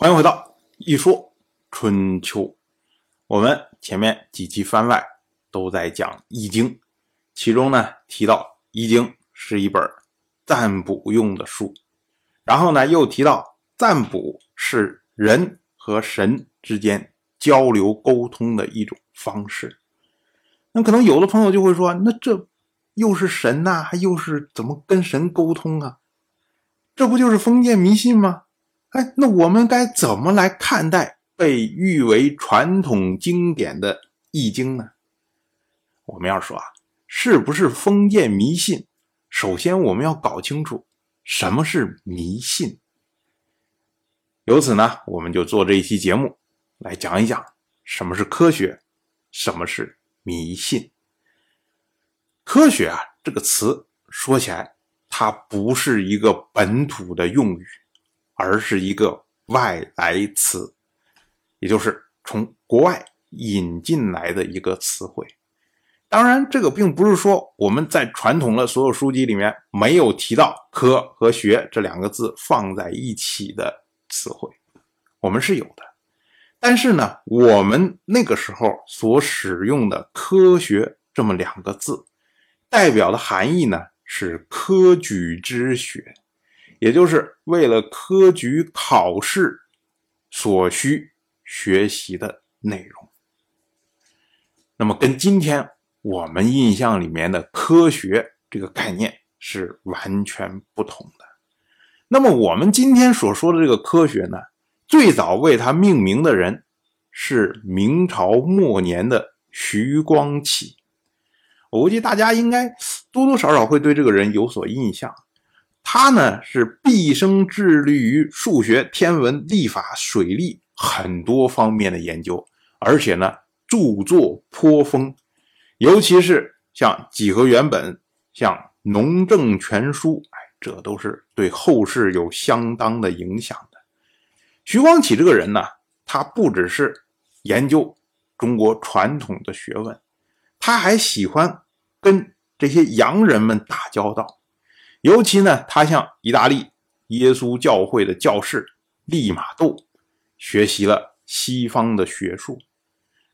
欢迎回到一说春秋。我们前面几期番外都在讲《易经》，其中呢提到《易经》是一本占卜用的书，然后呢又提到占卜是人和神之间交流沟通的一种方式。那可能有的朋友就会说，那这又是神呐，还又是怎么跟神沟通啊？这不就是封建迷信吗？哎，那我们该怎么来看待被誉为传统经典的《易经》呢？我们要说啊，是不是封建迷信？首先我们要搞清楚什么是迷信。由此呢，我们就做这一期节目来讲一讲什么是科学，什么是迷信。科学啊，这个词说起来，它不是一个本土的用语。而是一个外来词，也就是从国外引进来的一个词汇。当然，这个并不是说我们在传统的所有书籍里面没有提到“科”和“学”这两个字放在一起的词汇，我们是有的。但是呢，我们那个时候所使用的“科学”这么两个字，代表的含义呢是科举之学。也就是为了科举考试所需学习的内容，那么跟今天我们印象里面的科学这个概念是完全不同的。那么我们今天所说的这个科学呢，最早为它命名的人是明朝末年的徐光启。我估计大家应该多多少少会对这个人有所印象。他呢是毕生致力于数学、天文、历法、水利很多方面的研究，而且呢著作颇丰，尤其是像几何原本、像农政全书，哎，这都是对后世有相当的影响的。徐光启这个人呢，他不只是研究中国传统的学问，他还喜欢跟这些洋人们打交道。尤其呢，他向意大利耶稣教会的教士利玛窦学习了西方的学术。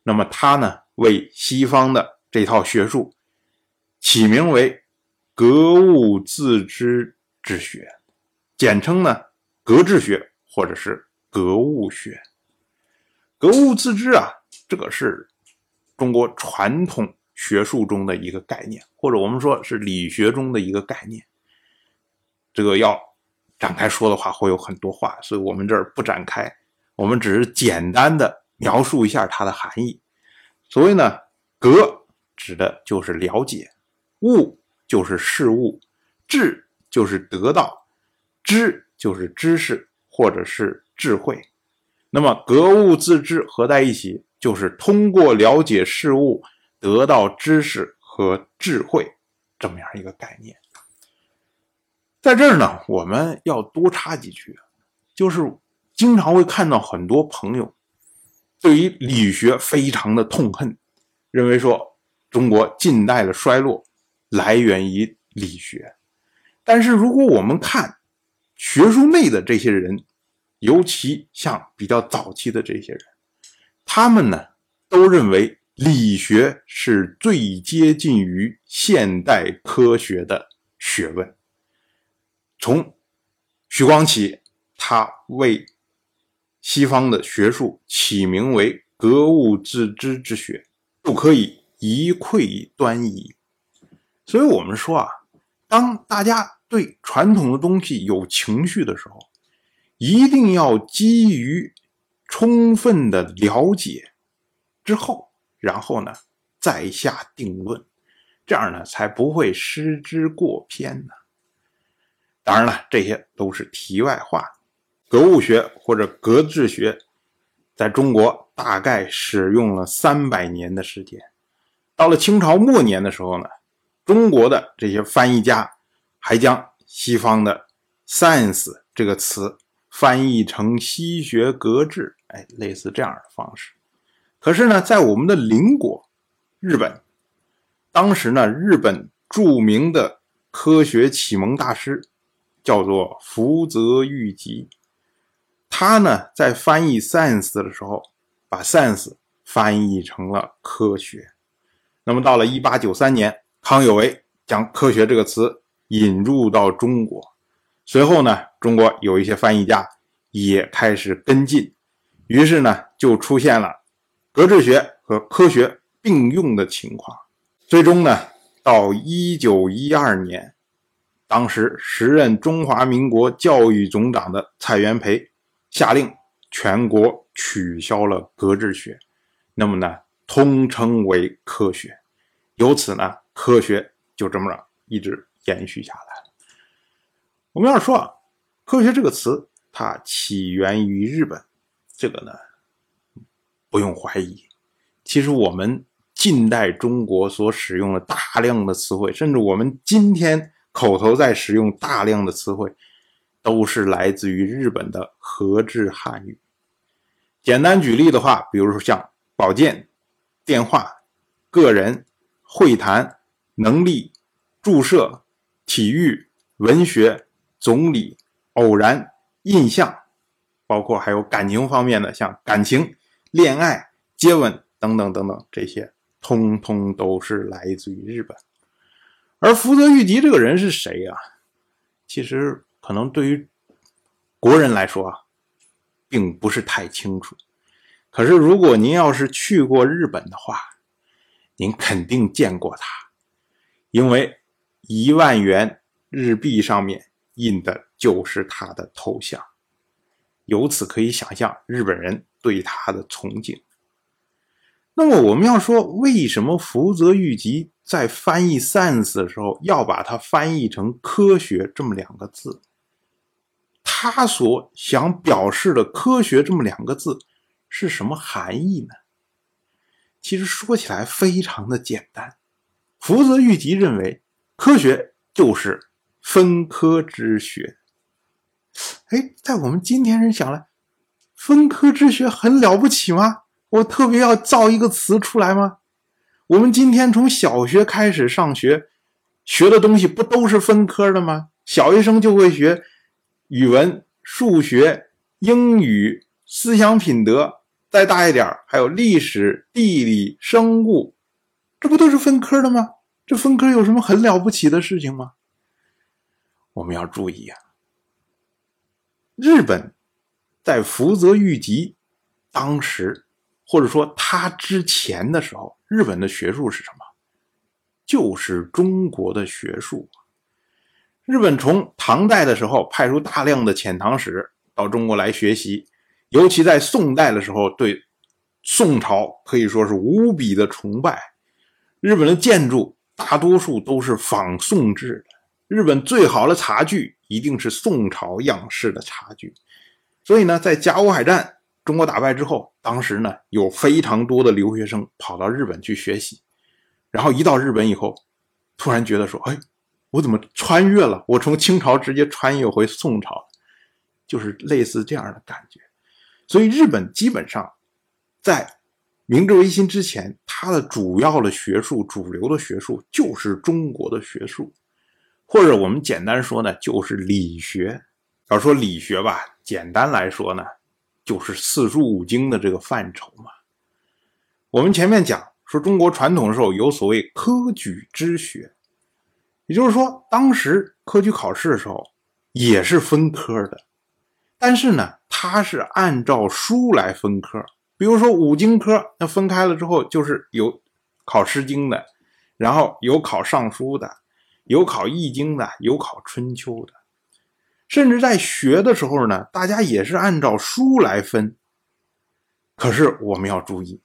那么他呢，为西方的这套学术起名为格物致知之学，简称呢格致学或者是格物学。格物致知啊，这个是中国传统学术中的一个概念，或者我们说是理学中的一个概念。这个要展开说的话，会有很多话，所以我们这儿不展开，我们只是简单的描述一下它的含义。所谓呢，格指的就是了解，物就是事物，智就是得到，知就是知识或者是智慧。那么格物致知合在一起，就是通过了解事物得到知识和智慧这么样一个概念。在这儿呢，我们要多插几句，就是经常会看到很多朋友对于理学非常的痛恨，认为说中国近代的衰落来源于理学。但是如果我们看学术内的这些人，尤其像比较早期的这些人，他们呢都认为理学是最接近于现代科学的学问。从徐光启，他为西方的学术起名为格物致知之学，就可以一窥端倪。所以，我们说啊，当大家对传统的东西有情绪的时候，一定要基于充分的了解之后，然后呢再下定论，这样呢才不会失之过偏呢。当然了，这些都是题外话。格物学或者格致学，在中国大概使用了三百年的时间。到了清朝末年的时候呢，中国的这些翻译家还将西方的 “science” 这个词翻译成“西学格致”，哎，类似这样的方式。可是呢，在我们的邻国日本，当时呢，日本著名的科学启蒙大师。叫做福泽谕吉，他呢在翻译 science 的时候，把 science 翻译成了科学。那么到了一八九三年，康有为将科学这个词引入到中国，随后呢，中国有一些翻译家也开始跟进，于是呢，就出现了格致学和科学并用的情况。最终呢，到一九一二年，当时时任中华民国教育总长的蔡元培下令全国取消了格致学，那么呢？通称为科学，由此呢，科学就这么着一直延续下来了。我们要说啊，科学这个词它起源于日本，这个呢不用怀疑。其实我们近代中国所使用的大量的词汇，甚至我们今天口头在使用大量的词汇，都是来自于日本的和制汉语。简单举例的话，比如说像保健。电话、个人、会谈、能力、注射、体育、文学、总理、偶然、印象，包括还有感情方面的，像感情、恋爱、接吻等等等等，这些通通都是来自于日本。而福泽谕吉这个人是谁呀？其实可能对于国人来说啊，并不是太清楚。可是，如果您要是去过日本的话，您肯定见过他，因为一万元日币上面印的就是他的头像，由此可以想象日本人对他的崇敬。那么，我们要说，为什么福泽谕吉在翻译 “science” 的时候要把它翻译成“科学”这么两个字？他所想表示的“科学”这么两个字。是什么含义呢？其实说起来非常的简单。福泽谕吉认为，科学就是分科之学。哎，在我们今天人想来，分科之学很了不起吗？我特别要造一个词出来吗？我们今天从小学开始上学，学的东西不都是分科的吗？小学生就会学语文、数学、英语。思想品德再大一点还有历史、地理、生物，这不都是分科的吗？这分科有什么很了不起的事情吗？我们要注意啊！日本在福泽谕吉当时，或者说他之前的时候，日本的学术是什么？就是中国的学术。日本从唐代的时候派出大量的遣唐使到中国来学习。尤其在宋代的时候，对宋朝可以说是无比的崇拜。日本的建筑大多数都是仿宋制的，日本最好的茶具一定是宋朝样式的茶具。所以呢，在甲午海战中国打败之后，当时呢有非常多的留学生跑到日本去学习，然后一到日本以后，突然觉得说：“哎，我怎么穿越了？我从清朝直接穿越回宋朝，就是类似这样的感觉。”所以，日本基本上在明治维新之前，它的主要的学术、主流的学术就是中国的学术，或者我们简单说呢，就是理学。要说理学吧，简单来说呢，就是四书五经的这个范畴嘛。我们前面讲说，中国传统的时候有所谓科举之学，也就是说，当时科举考试的时候也是分科的。但是呢，它是按照书来分科，比如说五经科，那分开了之后，就是有考《诗经》的，然后有考《尚书》的，有考《易经》的，有考《春秋》的，甚至在学的时候呢，大家也是按照书来分。可是我们要注意，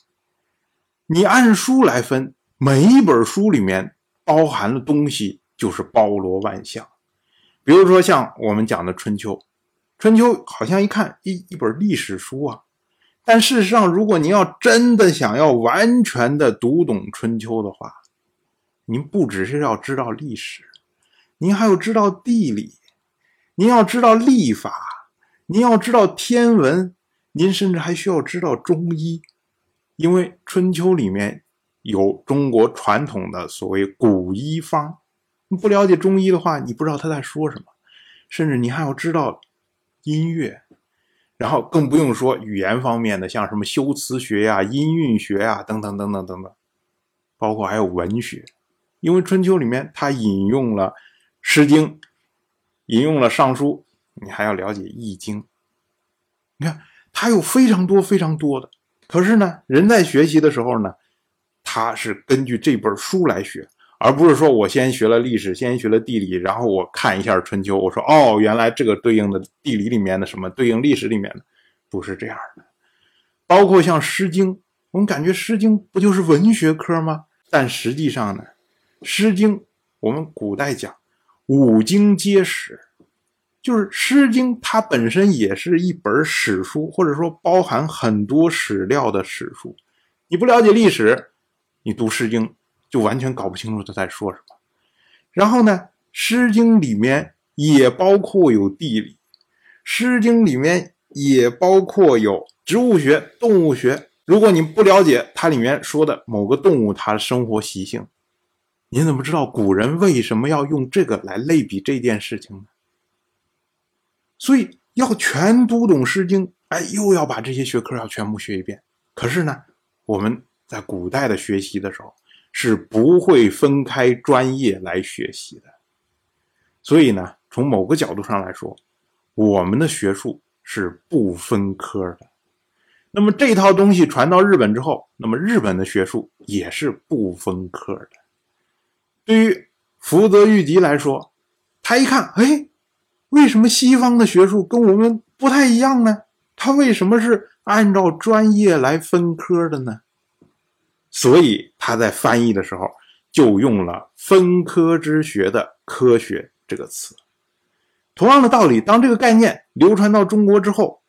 你按书来分，每一本书里面包含的东西就是包罗万象，比如说像我们讲的《春秋》。春秋好像一看一一本历史书啊，但事实上，如果您要真的想要完全的读懂春秋的话，您不只是要知道历史，您还要知道地理，您要知道历法，您要知道天文，您甚至还需要知道中医，因为春秋里面有中国传统的所谓古医方，不了解中医的话，你不知道他在说什么，甚至你还要知道。音乐，然后更不用说语言方面的，像什么修辞学呀、音韵学呀等等等等等等，包括还有文学，因为春秋里面它引用了《诗经》，引用了《尚书》，你还要了解《易经》。你看，它有非常多非常多的。可是呢，人在学习的时候呢，他是根据这本书来学。而不是说我先学了历史，先学了地理，然后我看一下春秋，我说哦，原来这个对应的地理里面的什么对应历史里面的，不是这样的。包括像《诗经》，我们感觉《诗经》不就是文学科吗？但实际上呢，《诗经》我们古代讲五经皆史，就是《诗经》它本身也是一本史书，或者说包含很多史料的史书。你不了解历史，你读《诗经》。就完全搞不清楚他在说什么。然后呢，《诗经》里面也包括有地理，《诗经》里面也包括有植物学、动物学。如果你不了解它里面说的某个动物它生活习性，你怎么知道古人为什么要用这个来类比这件事情呢？所以要全读懂《诗经》，哎，又要把这些学科要全部学一遍。可是呢，我们在古代的学习的时候。是不会分开专业来学习的，所以呢，从某个角度上来说，我们的学术是不分科的。那么这套东西传到日本之后，那么日本的学术也是不分科的。对于福泽谕吉来说，他一看，哎，为什么西方的学术跟我们不太一样呢？他为什么是按照专业来分科的呢？所以他在翻译的时候就用了“分科之学”的“科学”这个词。同样的道理，当这个概念流传到中国之后，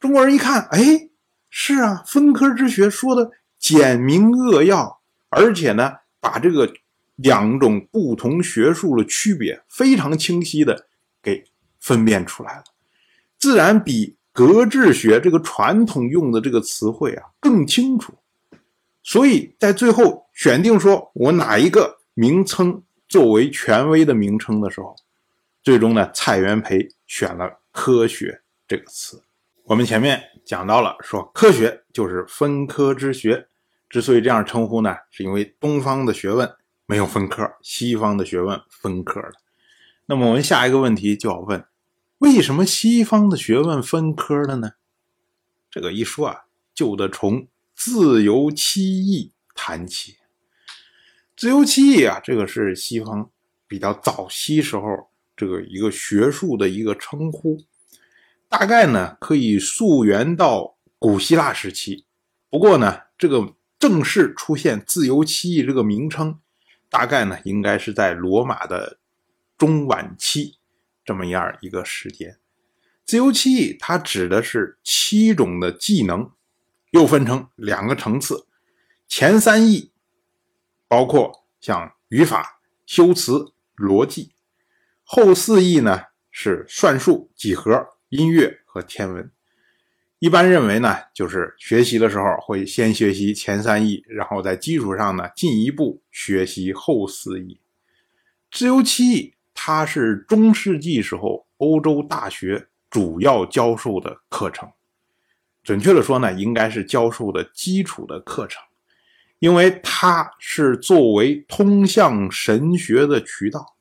中国人一看，哎，是啊，“分科之学”说的简明扼要，而且呢，把这个两种不同学术的区别非常清晰的给分辨出来了，自然比“格致学”这个传统用的这个词汇啊更清楚。所以在最后选定说我哪一个名称作为权威的名称的时候，最终呢，蔡元培选了“科学”这个词。我们前面讲到了，说科学就是分科之学。之所以这样称呼呢，是因为东方的学问没有分科，西方的学问分科了。那么我们下一个问题就要问：为什么西方的学问分科了呢？这个一说啊，就得从。自由七艺谈起，自由七艺啊，这个是西方比较早期时候这个一个学术的一个称呼，大概呢可以溯源到古希腊时期。不过呢，这个正式出现自由七艺这个名称，大概呢应该是在罗马的中晚期这么样一个时间。自由七艺它指的是七种的技能。又分成两个层次，前三艺包括像语法、修辞、逻辑；后四艺呢是算术、几何、音乐和天文。一般认为呢，就是学习的时候会先学习前三艺，然后在基础上呢进一步学习后四艺。自由七艺，它是中世纪时候欧洲大学主要教授的课程。准确的说呢，应该是教授的基础的课程，因为它是作为通向神学的渠道。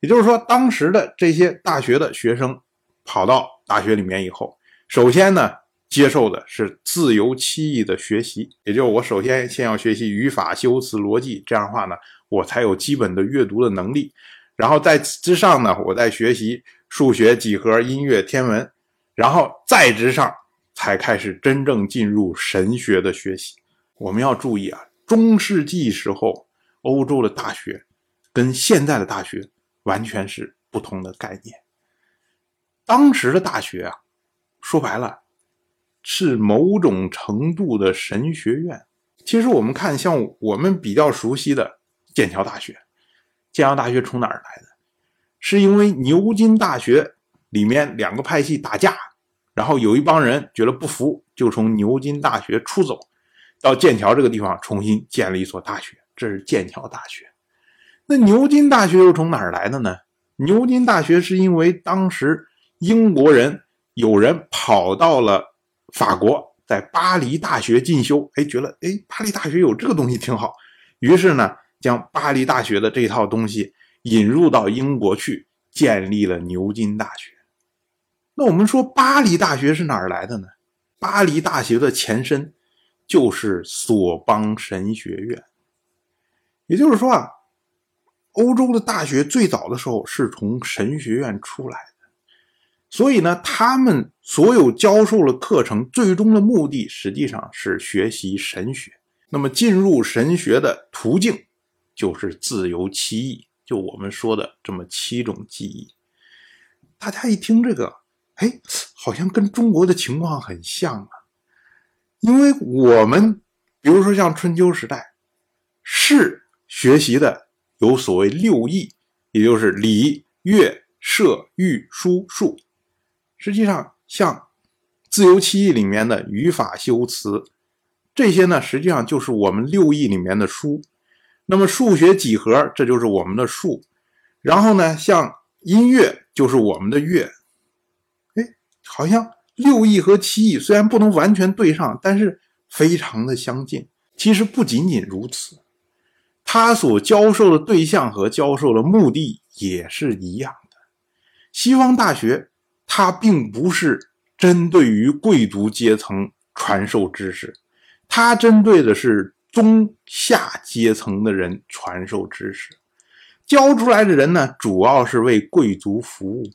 也就是说，当时的这些大学的学生跑到大学里面以后，首先呢，接受的是自由七艺的学习，也就是我首先先要学习语法、修辞、逻辑，这样的话呢，我才有基本的阅读的能力。然后在之上呢，我再学习数学、几何、音乐、天文，然后再之上。才开始真正进入神学的学习。我们要注意啊，中世纪时候欧洲的大学跟现在的大学完全是不同的概念。当时的大学啊，说白了是某种程度的神学院。其实我们看，像我们比较熟悉的剑桥大学，剑桥大学从哪儿来的？是因为牛津大学里面两个派系打架。然后有一帮人觉得不服，就从牛津大学出走，到剑桥这个地方重新建了一所大学，这是剑桥大学。那牛津大学又从哪儿来的呢？牛津大学是因为当时英国人有人跑到了法国，在巴黎大学进修，哎，觉得哎，巴黎大学有这个东西挺好，于是呢，将巴黎大学的这套东西引入到英国去，建立了牛津大学。那我们说巴黎大学是哪儿来的呢？巴黎大学的前身就是索邦神学院，也就是说啊，欧洲的大学最早的时候是从神学院出来的，所以呢，他们所有教授的课程最终的目的实际上是学习神学。那么进入神学的途径就是自由七艺，就我们说的这么七种技艺。大家一听这个。哎，好像跟中国的情况很像啊，因为我们比如说像春秋时代，士学习的有所谓六艺，也就是礼、乐、射、御、书、数。实际上，像自由七艺里面的语法、修辞这些呢，实际上就是我们六艺里面的书。那么数学、几何，这就是我们的数。然后呢，像音乐就是我们的乐。哎好像六艺和七艺虽然不能完全对上，但是非常的相近。其实不仅仅如此，他所教授的对象和教授的目的也是一样的。西方大学它并不是针对于贵族阶层传授知识，它针对的是中下阶层的人传授知识。教出来的人呢，主要是为贵族服务。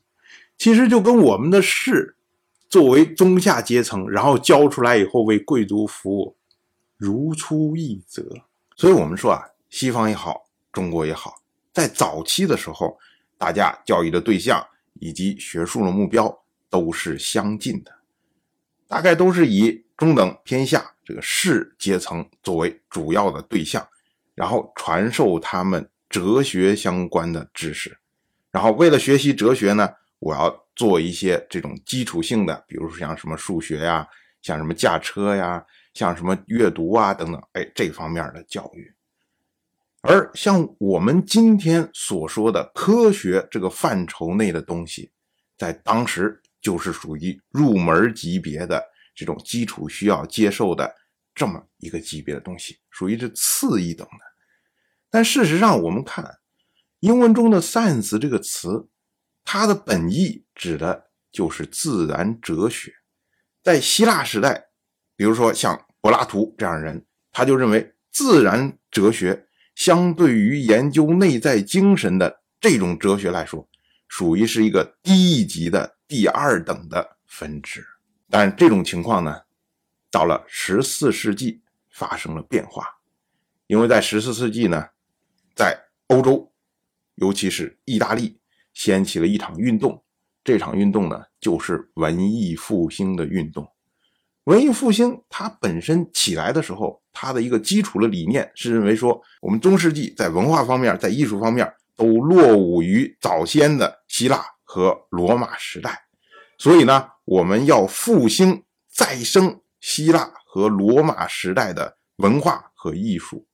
其实就跟我们的士。作为中下阶层，然后教出来以后为贵族服务，如出一辙。所以，我们说啊，西方也好，中国也好，在早期的时候，大家教育的对象以及学术的目标都是相近的，大概都是以中等偏下这个士阶层作为主要的对象，然后传授他们哲学相关的知识，然后为了学习哲学呢。我要做一些这种基础性的，比如说像什么数学呀，像什么驾车呀，像什么阅读啊等等，哎，这方面的教育。而像我们今天所说的科学这个范畴内的东西，在当时就是属于入门级别的这种基础需要接受的这么一个级别的东西，属于是次一等的。但事实上，我们看英文中的 “science” 这个词。它的本意指的就是自然哲学。在希腊时代，比如说像柏拉图这样的人，他就认为自然哲学相对于研究内在精神的这种哲学来说，属于是一个低一级的第二等的分支。但这种情况呢，到了十四世纪发生了变化，因为在十四世纪呢，在欧洲，尤其是意大利。掀起了一场运动，这场运动呢，就是文艺复兴的运动。文艺复兴它本身起来的时候，他的一个基础的理念是认为说，我们中世纪在文化方面、在艺术方面都落伍于早先的希腊和罗马时代，所以呢，我们要复兴再生希腊和罗马时代的文化和艺术，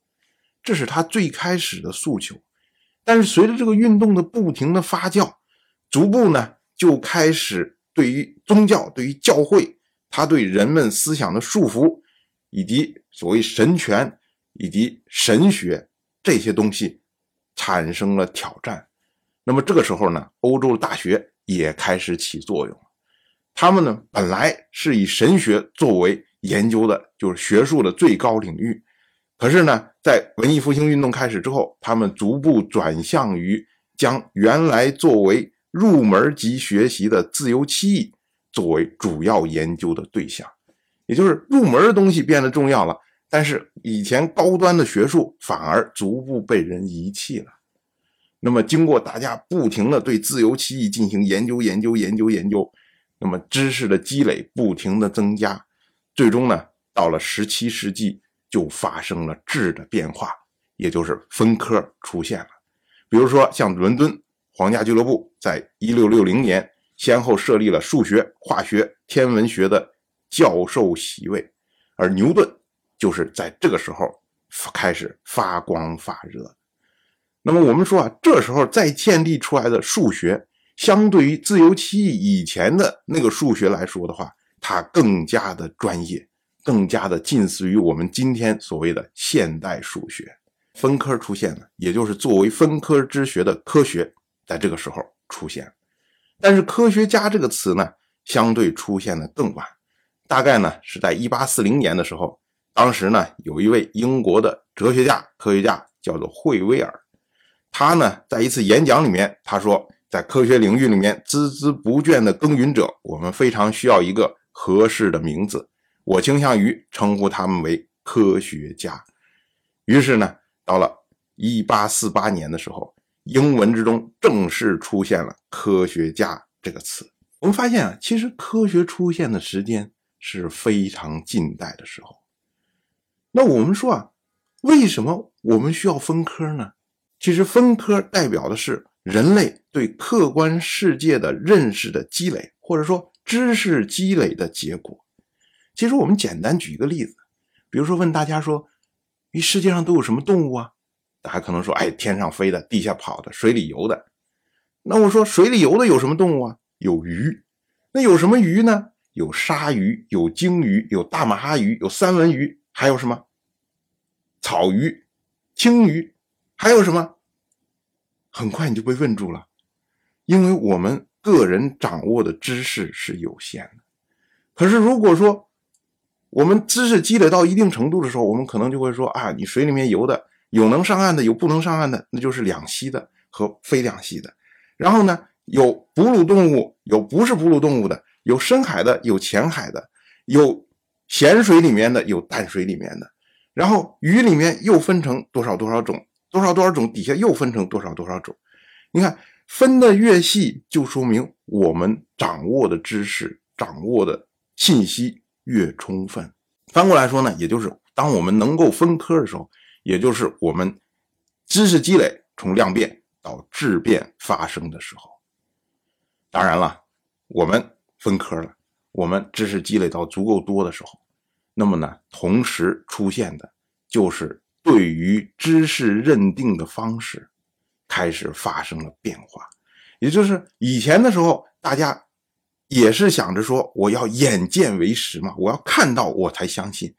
这是他最开始的诉求。但是随着这个运动的不停的发酵，逐步呢就开始对于宗教、对于教会，他对人们思想的束缚，以及所谓神权以及神学这些东西产生了挑战。那么这个时候呢，欧洲的大学也开始起作用。他们呢本来是以神学作为研究的，就是学术的最高领域。可是呢，在文艺复兴运动开始之后，他们逐步转向于将原来作为入门级学习的自由七艺作为主要研究的对象，也就是入门的东西变得重要了。但是以前高端的学术反而逐步被人遗弃了。那么，经过大家不停的对自由七艺进行研究、研究、研究、研究，那么知识的积累不停的增加，最终呢，到了十七世纪。就发生了质的变化，也就是分科出现了。比如说，像伦敦皇家俱乐部在1660年先后设立了数学、化学、天文学的教授席位，而牛顿就是在这个时候开始发光发热。那么我们说啊，这时候再建立出来的数学，相对于自由期以前的那个数学来说的话，它更加的专业，更加的近似于我们今天所谓的现代数学。分科出现了，也就是作为分科之学的科学，在这个时候出现。但是“科学家”这个词呢，相对出现的更晚，大概呢是在一八四零年的时候。当时呢，有一位英国的哲学家、科学家，叫做惠威尔。他呢，在一次演讲里面，他说，在科学领域里面孜孜不倦的耕耘者，我们非常需要一个合适的名字。我倾向于称呼他们为科学家。于是呢，到了一八四八年的时候，英文之中正式出现了“科学家”这个词。我们发现啊，其实科学出现的时间是非常近代的时候。那我们说啊，为什么我们需要分科呢？其实分科代表的是人类对客观世界的认识的积累，或者说知识积累的结果。其实我们简单举一个例子，比如说问大家说，你世界上都有什么动物啊？大家可能说，哎，天上飞的，地下跑的，水里游的。那我说，水里游的有什么动物啊？有鱼。那有什么鱼呢？有鲨鱼，有鲸鱼，有大马哈鱼，有三文鱼，还有什么？草鱼、青鱼，还有什么？很快你就被问住了，因为我们个人掌握的知识是有限的。可是如果说我们知识积累到一定程度的时候，我们可能就会说啊，你水里面游的有能上岸的，有不能上岸的，那就是两栖的和非两栖的。然后呢，有哺乳动物，有不是哺乳动物的，有深海的，有浅海的，有咸水里面的，有淡水里面的。然后鱼里面又分成多少多少种，多少多少种，底下又分成多少多少种。你看分的越细，就说明我们掌握的知识、掌握的信息越充分。翻过来说呢，也就是当我们能够分科的时候，也就是我们知识积累从量变到质变发生的时候。当然了，我们分科了，我们知识积累到足够多的时候。那么呢，同时出现的，就是对于知识认定的方式，开始发生了变化。也就是以前的时候，大家也是想着说，我要眼见为实嘛，我要看到我才相信。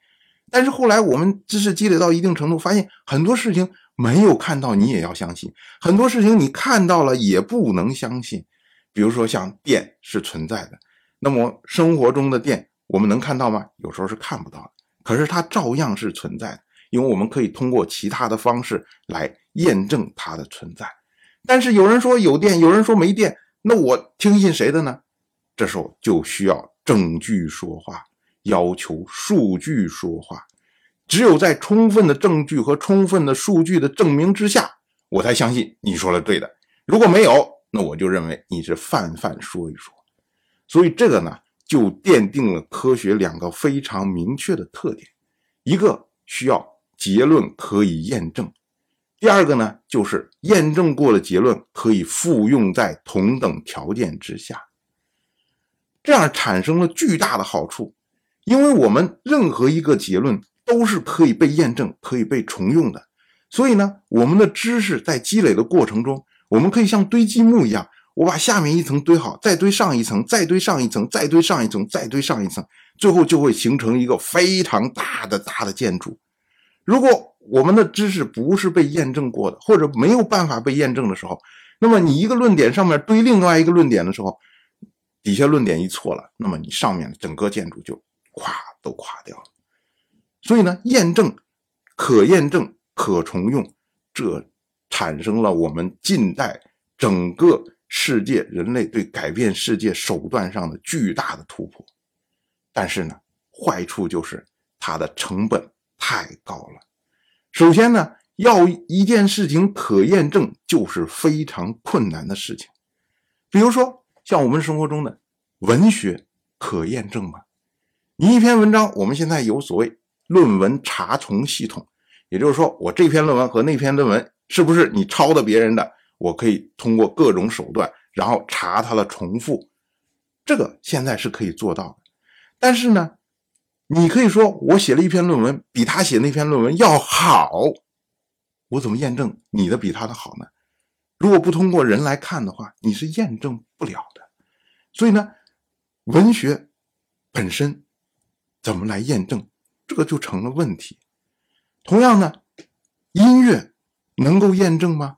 但是后来我们知识积累到一定程度，发现很多事情没有看到你也要相信，很多事情你看到了也不能相信。比如说像电是存在的，那么生活中的电。我们能看到吗？有时候是看不到的，可是它照样是存在的，因为我们可以通过其他的方式来验证它的存在。但是有人说有电，有人说没电，那我听信谁的呢？这时候就需要证据说话，要求数据说话。只有在充分的证据和充分的数据的证明之下，我才相信你说的对的。如果没有，那我就认为你是泛泛说一说。所以这个呢？就奠定了科学两个非常明确的特点：一个需要结论可以验证；第二个呢，就是验证过的结论可以复用在同等条件之下。这样产生了巨大的好处，因为我们任何一个结论都是可以被验证、可以被重用的。所以呢，我们的知识在积累的过程中，我们可以像堆积木一样。我把下面一层堆好，再堆上一层，再堆上一层，再堆上一层，再堆上一层，最后就会形成一个非常大的大的建筑。如果我们的知识不是被验证过的，或者没有办法被验证的时候，那么你一个论点上面堆另外一个论点的时候，底下论点一错了，那么你上面的整个建筑就垮都垮掉了。所以呢，验证、可验证、可重用，这产生了我们近代整个。世界人类对改变世界手段上的巨大的突破，但是呢，坏处就是它的成本太高了。首先呢，要一件事情可验证，就是非常困难的事情。比如说，像我们生活中的文学可验证吗？你一篇文章，我们现在有所谓论文查重系统，也就是说，我这篇论文和那篇论文是不是你抄的别人的？我可以通过各种手段，然后查它的重复，这个现在是可以做到的。但是呢，你可以说我写了一篇论文比他写那篇论文要好，我怎么验证你的比他的好呢？如果不通过人来看的话，你是验证不了的。所以呢，文学本身怎么来验证，这个就成了问题。同样呢，音乐能够验证吗？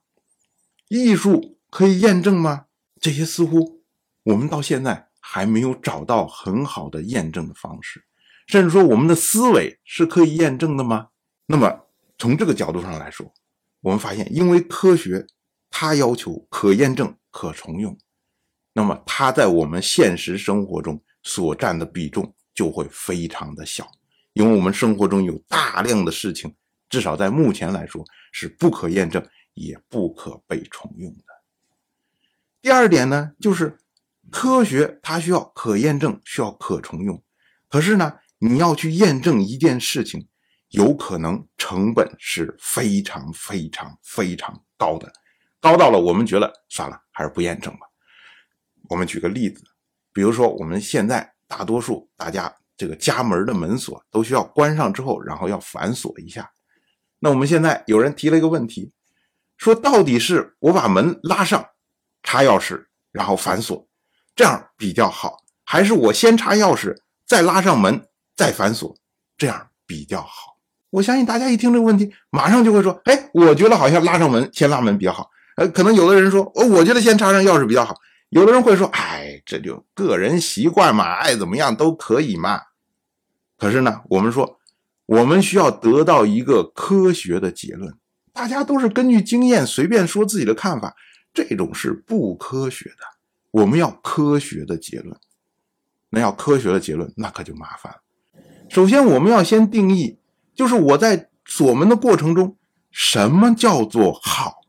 艺术可以验证吗？这些似乎我们到现在还没有找到很好的验证的方式。甚至说，我们的思维是可以验证的吗？那么从这个角度上来说，我们发现，因为科学它要求可验证、可重用，那么它在我们现实生活中所占的比重就会非常的小。因为我们生活中有大量的事情，至少在目前来说是不可验证也不可被重用的。第二点呢，就是科学它需要可验证，需要可重用，可是呢？你要去验证一件事情，有可能成本是非常非常非常高的，高到了我们觉得算了，还是不验证吧。我们举个例子，比如说我们现在大多数大家这个家门的门锁都需要关上之后，然后要反锁一下。那我们现在有人提了一个问题，说到底是我把门拉上，插钥匙，然后反锁，这样比较好，还是我先插钥匙再拉上门？再反锁，这样比较好。我相信大家一听这个问题，马上就会说：“哎，我觉得好像拉上门，先拉门比较好。”呃，可能有的人说：“哦，我觉得先插上钥匙比较好。”有的人会说：“哎，这就个人习惯嘛，爱怎么样都可以嘛。”可是呢，我们说，我们需要得到一个科学的结论。大家都是根据经验随便说自己的看法，这种是不科学的。我们要科学的结论。那要科学的结论，那可就麻烦了。首先，我们要先定义，就是我在锁门的过程中，什么叫做好？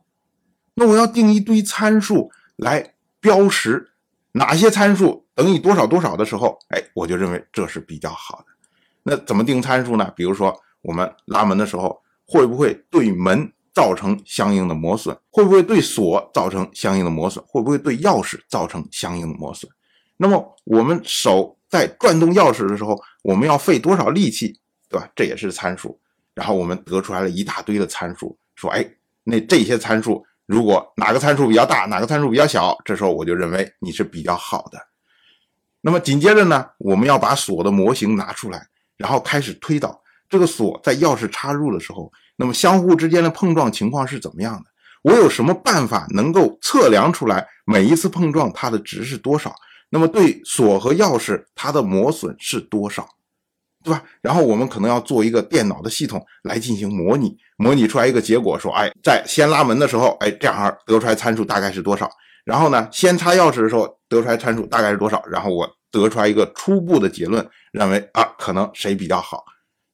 那我要定一堆参数来标识哪些参数等于多少多少的时候，哎，我就认为这是比较好的。那怎么定参数呢？比如说，我们拉门的时候，会不会对门造成相应的磨损？会不会对锁造成相应的磨损？会不会对钥匙造成相应的磨损？那么我们手。在转动钥匙的时候，我们要费多少力气，对吧？这也是参数。然后我们得出来了一大堆的参数，说，哎，那这些参数如果哪个参数比较大，哪个参数比较小，这时候我就认为你是比较好的。那么紧接着呢，我们要把锁的模型拿出来，然后开始推导这个锁在钥匙插入的时候，那么相互之间的碰撞情况是怎么样的？我有什么办法能够测量出来每一次碰撞它的值是多少？那么对锁和钥匙它的磨损是多少，对吧？然后我们可能要做一个电脑的系统来进行模拟，模拟出来一个结果，说，哎，在先拉门的时候，哎，这样得出来参数大概是多少？然后呢，先插钥匙的时候得出来参数大概是多少？然后我得出来一个初步的结论，认为啊，可能谁比较好，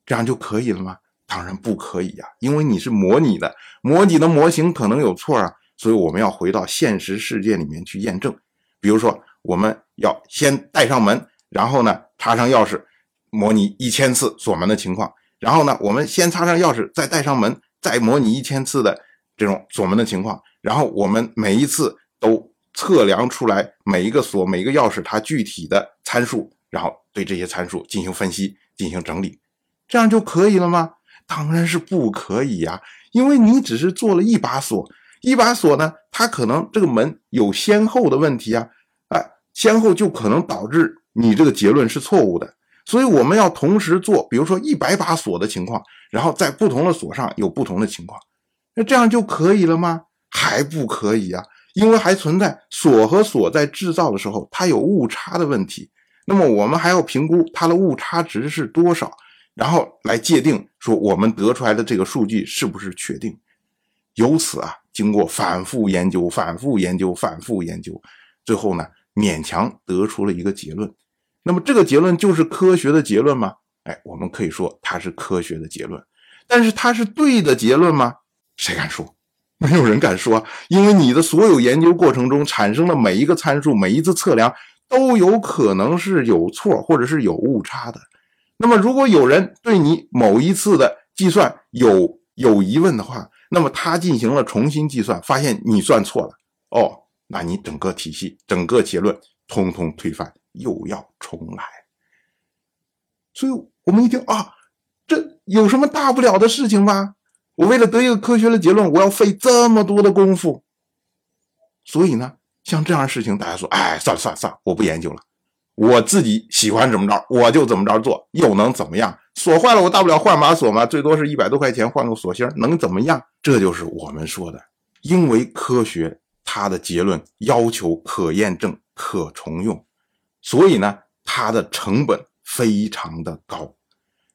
这样就可以了吗？当然不可以呀，因为你是模拟的，模拟的模型可能有错啊，所以我们要回到现实世界里面去验证，比如说。我们要先带上门，然后呢插上钥匙，模拟一千次锁门的情况。然后呢，我们先插上钥匙，再带上门，再模拟一千次的这种锁门的情况。然后我们每一次都测量出来每一个锁、每一个钥匙它具体的参数，然后对这些参数进行分析、进行整理，这样就可以了吗？当然是不可以呀，因为你只是做了一把锁，一把锁呢，它可能这个门有先后的问题啊。先后就可能导致你这个结论是错误的，所以我们要同时做，比如说一百把锁的情况，然后在不同的锁上有不同的情况，那这样就可以了吗？还不可以啊，因为还存在锁和锁在制造的时候它有误差的问题，那么我们还要评估它的误差值是多少，然后来界定说我们得出来的这个数据是不是确定。由此啊，经过反复研究、反复研究、反复研究，最后呢。勉强得出了一个结论，那么这个结论就是科学的结论吗？哎，我们可以说它是科学的结论，但是它是对的结论吗？谁敢说？没有人敢说，因为你的所有研究过程中产生的每一个参数、每一次测量都有可能是有错或者是有误差的。那么，如果有人对你某一次的计算有有疑问的话，那么他进行了重新计算，发现你算错了哦。那你整个体系、整个结论通通推翻，又要重来。所以我们一听啊，这有什么大不了的事情吗？我为了得一个科学的结论，我要费这么多的功夫，所以呢，像这样的事情，大家说，哎，算了算了算了，我不研究了，我自己喜欢怎么着，我就怎么着做，又能怎么样？锁坏了，我大不了换把锁嘛，最多是一百多块钱换个锁芯，能怎么样？这就是我们说的，因为科学它的结论要求可验证、可重用，所以呢，它的成本非常的高。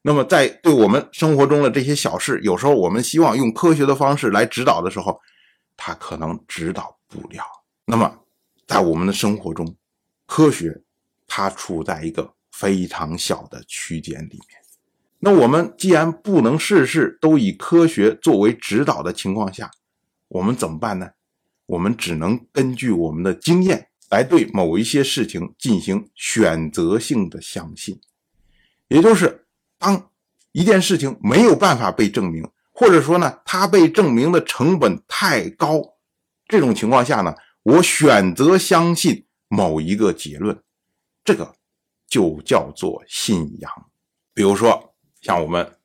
那么，在对我们生活中的这些小事，有时候我们希望用科学的方式来指导的时候，它可能指导不了。那么，在我们的生活中，科学它处在一个非常小的区间里面。那我们既然不能事事都以科学作为指导的情况下，我们怎么办呢？我们只能根据我们的经验来对某一些事情进行选择性的相信，也就是。当一件事情没有办法被证明，或者说呢，它被证明的成本太高，这种情况下呢，我选择相信某一个结论，这个就叫做信仰。比如说，像我们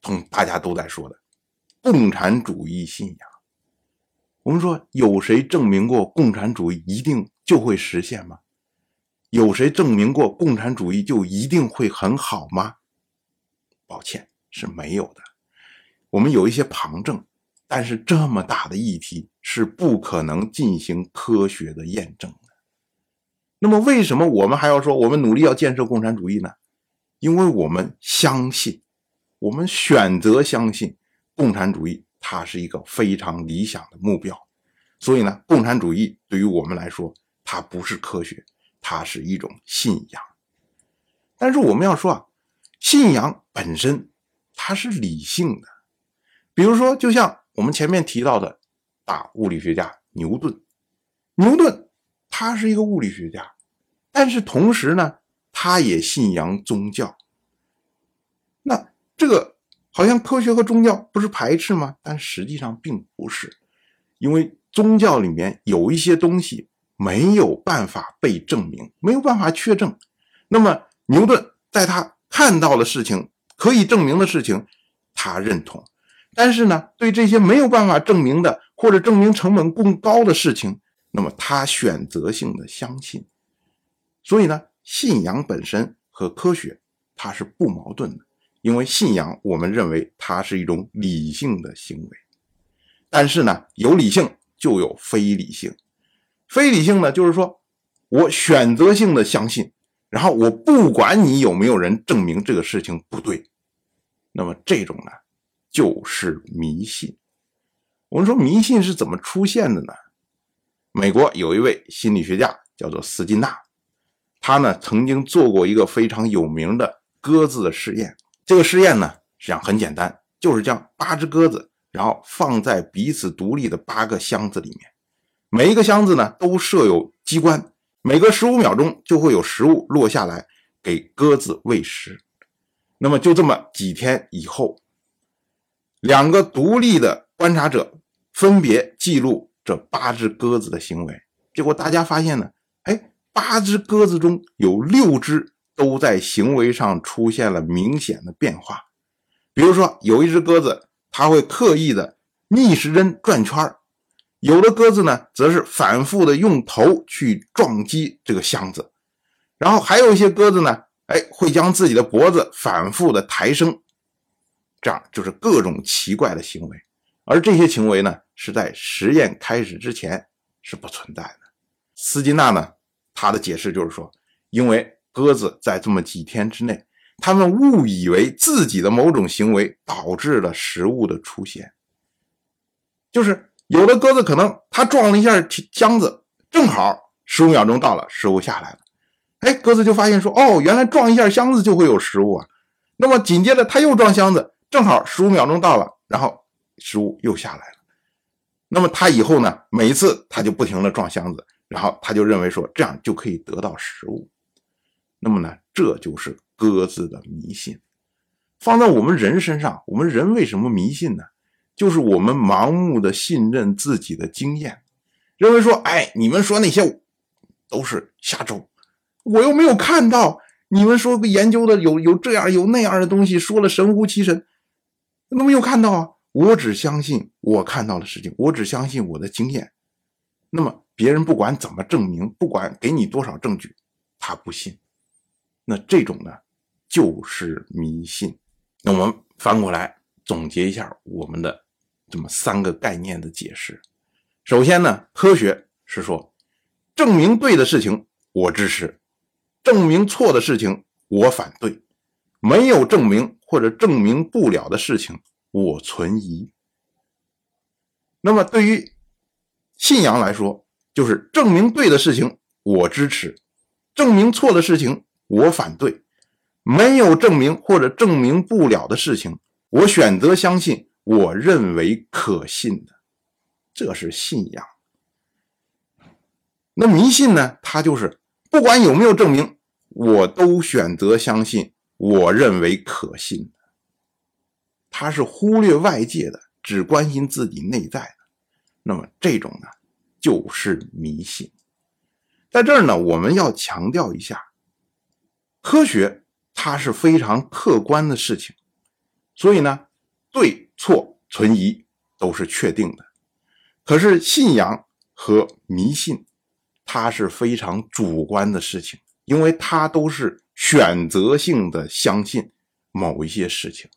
同大家都在说的共产主义信仰，我们说有谁证明过共产主义一定就会实现吗？有谁证明过共产主义就一定会很好吗？抱歉，是没有的。我们有一些旁证，但是这么大的议题是不可能进行科学的验证。那么，为什么我们还要说我们努力要建设共产主义呢？因为我们相信，我们选择相信共产主义，它是一个非常理想的目标。所以呢，共产主义对于我们来说，它不是科学，它是一种信仰。但是我们要说啊。信仰本身，它是理性的。比如说，就像我们前面提到的大物理学家牛顿，牛顿他是一个物理学家，但是同时呢，他也信仰宗教。那这个好像科学和宗教不是排斥吗？但实际上并不是，因为宗教里面有一些东西没有办法被证明，没有办法确证。那么牛顿在他。看到的事情可以证明的事情，他认同；但是呢，对这些没有办法证明的或者证明成本更高的事情，那么他选择性的相信。所以呢，信仰本身和科学它是不矛盾的，因为信仰我们认为它是一种理性的行为。但是呢，有理性就有非理性，非理性呢，就是说我选择性的相信。然后我不管你有没有人证明这个事情不对，那么这种呢就是迷信。我们说迷信是怎么出现的呢？美国有一位心理学家叫做斯金纳，他呢曾经做过一个非常有名的鸽子的实验。这个实验呢实际上很简单，就是将八只鸽子，然后放在彼此独立的八个箱子里面，每一个箱子呢都设有机关。每隔十五秒钟就会有食物落下来给鸽子喂食，那么就这么几天以后，两个独立的观察者分别记录这八只鸽子的行为，结果大家发现呢，哎，八只鸽子中有六只都在行为上出现了明显的变化，比如说有一只鸽子，它会刻意的逆时针转圈。有的鸽子呢，则是反复的用头去撞击这个箱子，然后还有一些鸽子呢，哎，会将自己的脖子反复的抬升，这样就是各种奇怪的行为。而这些行为呢，是在实验开始之前是不存在的。斯金纳呢，他的解释就是说，因为鸽子在这么几天之内，他们误以为自己的某种行为导致了食物的出现，就是。有的鸽子可能它撞了一下箱子，正好十五秒钟到了，食物下来了。哎，鸽子就发现说：“哦，原来撞一下箱子就会有食物啊。”那么紧接着它又撞箱子，正好十五秒钟到了，然后食物又下来了。那么他以后呢，每一次他就不停的撞箱子，然后他就认为说这样就可以得到食物。那么呢，这就是鸽子的迷信。放在我们人身上，我们人为什么迷信呢？就是我们盲目的信任自己的经验，认为说，哎，你们说那些都是瞎诌，我又没有看到你们说研究的有有这样有那样的东西，说了神乎其神，那没有看到啊？我只相信我看到的事情，我只相信我的经验。那么别人不管怎么证明，不管给你多少证据，他不信。那这种呢，就是迷信。那我们翻过来总结一下我们的这么三个概念的解释。首先呢，科学是说，证明对的事情我支持，证明错的事情我反对，没有证明或者证明不了的事情我存疑。那么对于信仰来说，就是证明对的事情我支持，证明错的事情我反对，没有证明或者证明不了的事情，我选择相信我认为可信的，这是信仰。那迷信呢？它就是不管有没有证明，我都选择相信我认为可信的。他是忽略外界的，只关心自己内在的。那么这种呢？就是迷信，在这儿呢，我们要强调一下，科学它是非常客观的事情，所以呢，对错存疑都是确定的。可是信仰和迷信，它是非常主观的事情，因为它都是选择性的相信某一些事情。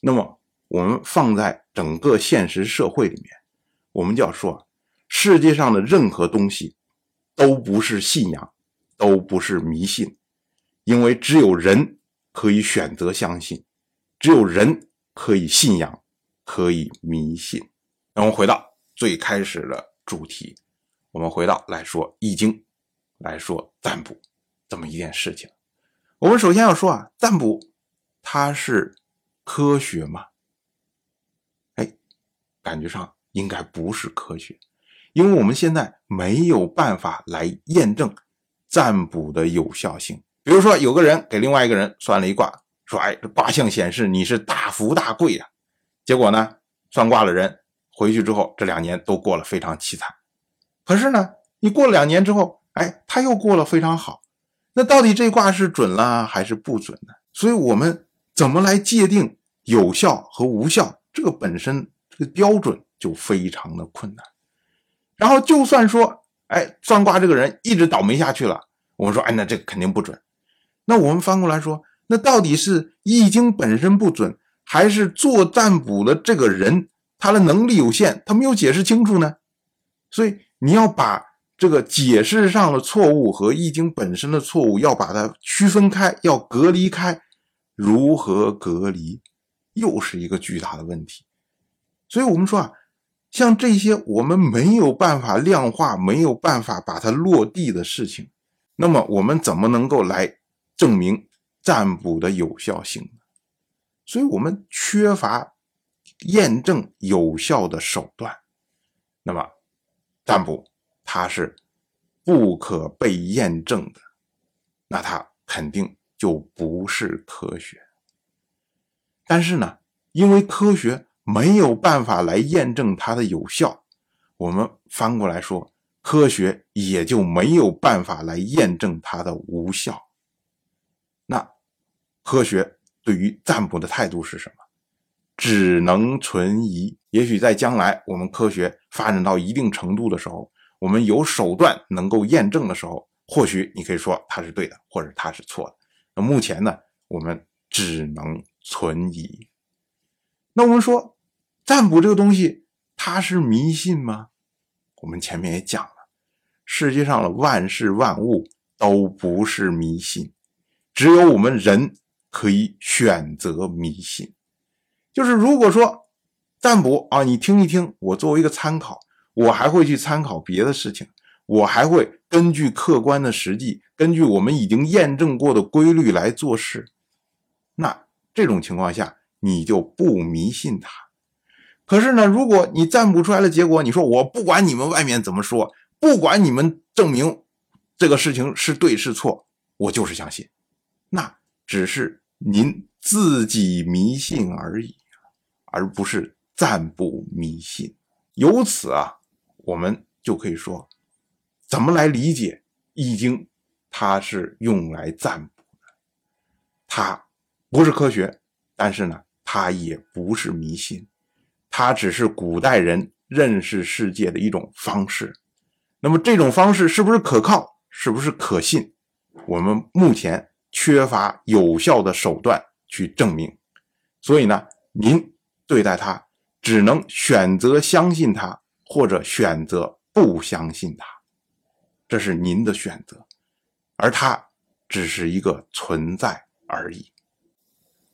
那么我们放在整个现实社会里面，我们就要说。世界上的任何东西都不是信仰，都不是迷信，因为只有人可以选择相信，只有人可以信仰，可以迷信。那我们回到最开始的主题，我们回到来说《易经》，来说占卜这么一件事情。我们首先要说啊，占卜它是科学吗？哎，感觉上应该不是科学。因为我们现在没有办法来验证占卜的有效性。比如说，有个人给另外一个人算了一卦，说：“哎，这卦象显示你是大富大贵呀。”结果呢，算卦的人回去之后，这两年都过了非常凄惨。可是呢，你过了两年之后，哎，他又过了非常好。那到底这卦是准了还是不准呢？所以我们怎么来界定有效和无效？这个本身这个标准就非常的困难。然后就算说，哎，算卦这个人一直倒霉下去了，我们说，哎，那这个肯定不准。那我们翻过来说，那到底是易经本身不准，还是做占卜的这个人他的能力有限，他没有解释清楚呢？所以你要把这个解释上的错误和易经本身的错误要把它区分开，要隔离开。如何隔离，又是一个巨大的问题。所以我们说啊。像这些我们没有办法量化、没有办法把它落地的事情，那么我们怎么能够来证明占卜的有效性呢？所以我们缺乏验证有效的手段。那么占卜它是不可被验证的，那它肯定就不是科学。但是呢，因为科学。没有办法来验证它的有效，我们翻过来说，科学也就没有办法来验证它的无效。那科学对于占卜的态度是什么？只能存疑。也许在将来，我们科学发展到一定程度的时候，我们有手段能够验证的时候，或许你可以说它是对的，或者它是错的。那目前呢，我们只能存疑。那我们说，占卜这个东西，它是迷信吗？我们前面也讲了，世界上的万事万物都不是迷信，只有我们人可以选择迷信。就是如果说占卜啊，你听一听，我作为一个参考，我还会去参考别的事情，我还会根据客观的实际，根据我们已经验证过的规律来做事。那这种情况下。你就不迷信他，可是呢，如果你占卜出来的结果，你说我不管你们外面怎么说，不管你们证明这个事情是对是错，我就是相信，那只是您自己迷信而已，而不是占卜迷信。由此啊，我们就可以说，怎么来理解《易经》？它是用来占卜的，它不是科学，但是呢。它也不是迷信，它只是古代人认识世界的一种方式。那么这种方式是不是可靠？是不是可信？我们目前缺乏有效的手段去证明。所以呢，您对待他只能选择相信他，或者选择不相信他，这是您的选择，而他只是一个存在而已。